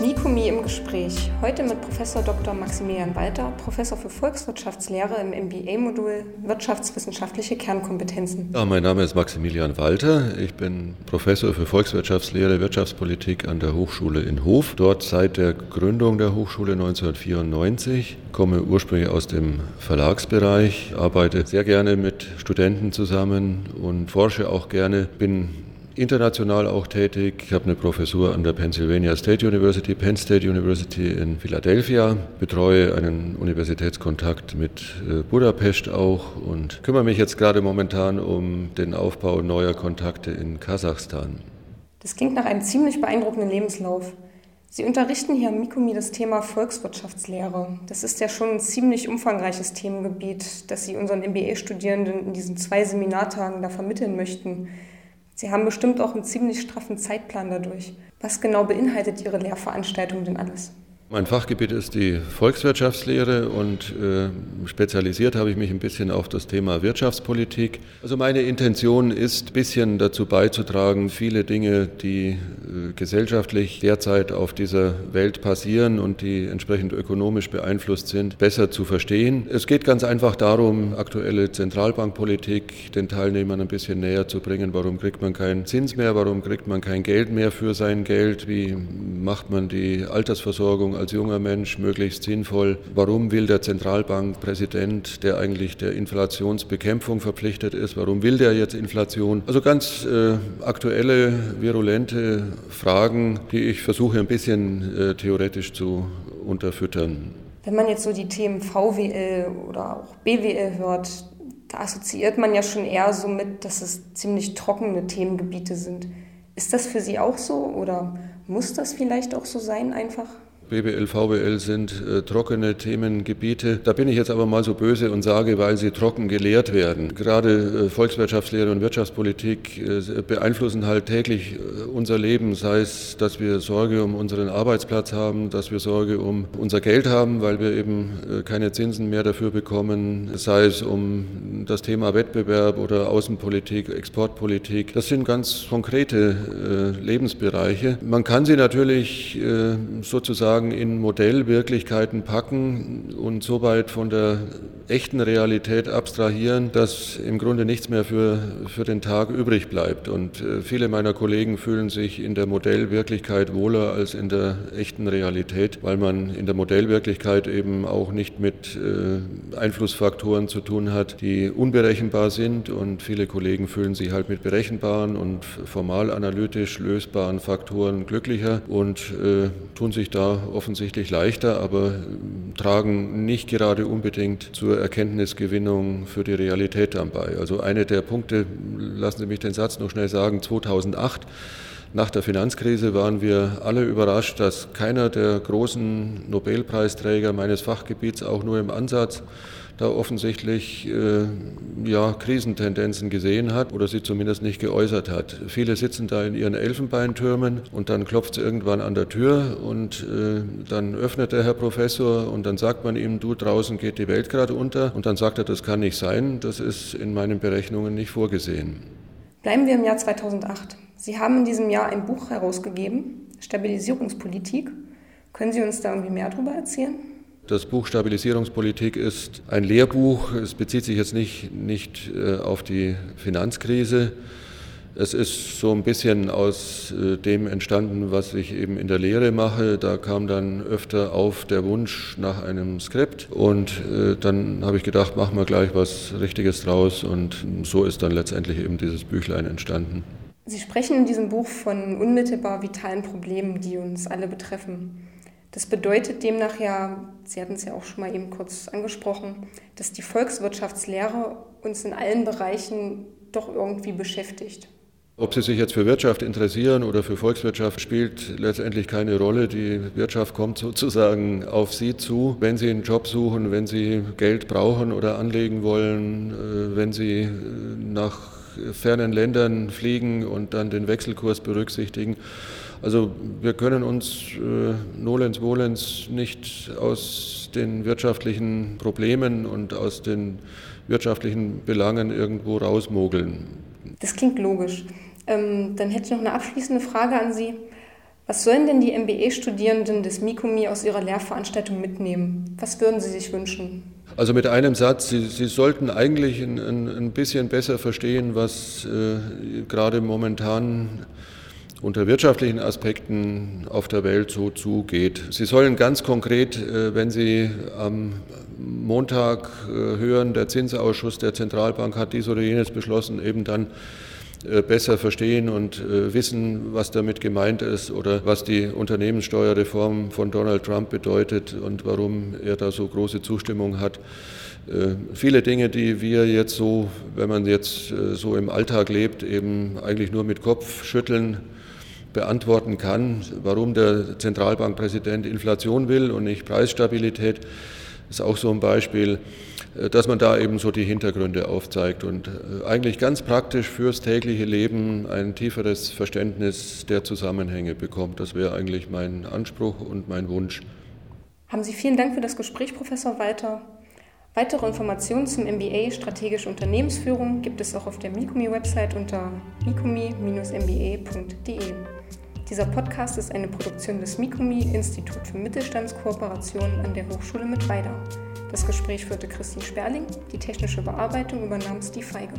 Mikumi im Gespräch. Heute mit Professor Dr. Maximilian Walter, Professor für Volkswirtschaftslehre im MBA-Modul Wirtschaftswissenschaftliche Kernkompetenzen. Ja, mein Name ist Maximilian Walter. Ich bin Professor für Volkswirtschaftslehre, Wirtschaftspolitik an der Hochschule in Hof. Dort seit der Gründung der Hochschule 1994. Komme ursprünglich aus dem Verlagsbereich, arbeite sehr gerne mit Studenten zusammen und forsche auch gerne. Bin international auch tätig. Ich habe eine Professur an der Pennsylvania State University, Penn State University in Philadelphia, betreue einen Universitätskontakt mit äh, Budapest auch und kümmere mich jetzt gerade momentan um den Aufbau neuer Kontakte in Kasachstan. Das klingt nach einem ziemlich beeindruckenden Lebenslauf. Sie unterrichten hier am Mikumi das Thema Volkswirtschaftslehre. Das ist ja schon ein ziemlich umfangreiches Themengebiet, das Sie unseren MBA-Studierenden in diesen zwei Seminartagen da vermitteln möchten. Sie haben bestimmt auch einen ziemlich straffen Zeitplan dadurch. Was genau beinhaltet Ihre Lehrveranstaltung denn alles? Mein Fachgebiet ist die Volkswirtschaftslehre und äh, spezialisiert habe ich mich ein bisschen auf das Thema Wirtschaftspolitik. Also meine Intention ist, ein bisschen dazu beizutragen, viele Dinge, die äh, gesellschaftlich derzeit auf dieser Welt passieren und die entsprechend ökonomisch beeinflusst sind, besser zu verstehen. Es geht ganz einfach darum, aktuelle Zentralbankpolitik den Teilnehmern ein bisschen näher zu bringen. Warum kriegt man keinen Zins mehr? Warum kriegt man kein Geld mehr für sein Geld? Wie macht man die Altersversorgung als junger Mensch möglichst sinnvoll. Warum will der Zentralbankpräsident, der eigentlich der Inflationsbekämpfung verpflichtet ist, warum will der jetzt Inflation? Also ganz äh, aktuelle, virulente Fragen, die ich versuche ein bisschen äh, theoretisch zu unterfüttern. Wenn man jetzt so die Themen VWL oder auch BWL hört, da assoziiert man ja schon eher so mit, dass es ziemlich trockene Themengebiete sind. Ist das für Sie auch so oder muss das vielleicht auch so sein einfach? BBL, VBL sind äh, trockene Themengebiete. Da bin ich jetzt aber mal so böse und sage, weil sie trocken gelehrt werden. Gerade äh, Volkswirtschaftslehre und Wirtschaftspolitik äh, beeinflussen halt täglich äh, unser Leben, sei es, dass wir Sorge um unseren Arbeitsplatz haben, dass wir Sorge um unser Geld haben, weil wir eben äh, keine Zinsen mehr dafür bekommen, sei es um das Thema Wettbewerb oder Außenpolitik, Exportpolitik. Das sind ganz konkrete äh, Lebensbereiche. Man kann sie natürlich sozusagen sozusagen in Modellwirklichkeiten packen und so weit von der echten Realität abstrahieren, dass im Grunde nichts mehr für, für den Tag übrig bleibt. Und äh, viele meiner Kollegen fühlen sich in der Modellwirklichkeit wohler als in der echten Realität, weil man in der Modellwirklichkeit eben auch nicht mit äh, Einflussfaktoren zu tun hat, die unberechenbar sind. Und viele Kollegen fühlen sich halt mit berechenbaren und formal analytisch lösbaren Faktoren glücklicher und äh, tun sich da offensichtlich leichter, aber tragen nicht gerade unbedingt zur Erkenntnisgewinnung für die Realität dann bei. Also eine der Punkte, lassen Sie mich den Satz noch schnell sagen, 2008 nach der Finanzkrise waren wir alle überrascht, dass keiner der großen Nobelpreisträger meines Fachgebiets auch nur im Ansatz da offensichtlich äh, ja, Krisentendenzen gesehen hat oder sie zumindest nicht geäußert hat. Viele sitzen da in ihren Elfenbeintürmen und dann klopft es irgendwann an der Tür und äh, dann öffnet der Herr Professor und dann sagt man ihm, du draußen geht die Welt gerade unter und dann sagt er, das kann nicht sein, das ist in meinen Berechnungen nicht vorgesehen. Bleiben wir im Jahr 2008. Sie haben in diesem Jahr ein Buch herausgegeben, Stabilisierungspolitik. Können Sie uns da irgendwie mehr darüber erzählen? Das Buch Stabilisierungspolitik ist ein Lehrbuch. Es bezieht sich jetzt nicht, nicht äh, auf die Finanzkrise. Es ist so ein bisschen aus äh, dem entstanden, was ich eben in der Lehre mache. Da kam dann öfter auf der Wunsch nach einem Skript und äh, dann habe ich gedacht, machen wir gleich was Richtiges draus und so ist dann letztendlich eben dieses Büchlein entstanden. Sie sprechen in diesem Buch von unmittelbar vitalen Problemen, die uns alle betreffen. Das bedeutet demnach ja, Sie hatten es ja auch schon mal eben kurz angesprochen, dass die Volkswirtschaftslehre uns in allen Bereichen doch irgendwie beschäftigt. Ob Sie sich jetzt für Wirtschaft interessieren oder für Volkswirtschaft, spielt letztendlich keine Rolle. Die Wirtschaft kommt sozusagen auf Sie zu. Wenn Sie einen Job suchen, wenn Sie Geld brauchen oder anlegen wollen, äh, wenn Sie äh, nach fernen Ländern fliegen und dann den Wechselkurs berücksichtigen, also wir können uns äh, nolens volens nicht aus den wirtschaftlichen Problemen und aus den wirtschaftlichen Belangen irgendwo rausmogeln. Das klingt logisch. Ähm, dann hätte ich noch eine abschließende Frage an Sie. Was sollen denn die MBA-Studierenden des Mikumi aus ihrer Lehrveranstaltung mitnehmen? Was würden Sie sich wünschen? Also mit einem Satz, Sie, Sie sollten eigentlich ein, ein, bisschen besser verstehen, was äh, gerade momentan unter wirtschaftlichen Aspekten auf der Welt so zugeht. Sie sollen ganz konkret, äh, wenn Sie am Montag äh, hören, der Zinsausschuss der Zentralbank hat dies oder jenes beschlossen, eben dann besser verstehen und äh, wissen, was damit gemeint ist oder was die Unternehmenssteuerreform von Donald Trump bedeutet und warum er da so große Zustimmung hat. Äh, viele Dinge, die wir jetzt so, wenn man jetzt so im Alltag lebt, eben eigentlich nur mit Kopfschütteln beantworten kann, warum der Zentralbankpräsident Inflation will und nicht Preisstabilität, ist auch so ein Beispiel. Äh, dass man da eben so die Hintergründe aufzeigt und äh, eigentlich ganz praktisch fürs tägliche Leben ein tieferes Verständnis der Zusammenhänge bekommt. Das wäre eigentlich mein Anspruch und mein Wunsch. Haben Sie vielen Dank für das Gespräch, Professor Walter. Weitere Informationen zum MBA Strategische Unternehmensführung gibt es auch auf der Mikumi-Website unter mikumi-mba.de. Dieser Podcast ist eine Produktion des Mikumi Institut für Mittelstandskooperation an der Hochschule Mittweida. Das Gespräch führte Christine Sperling, die technische Bearbeitung übernahm Steve Feige.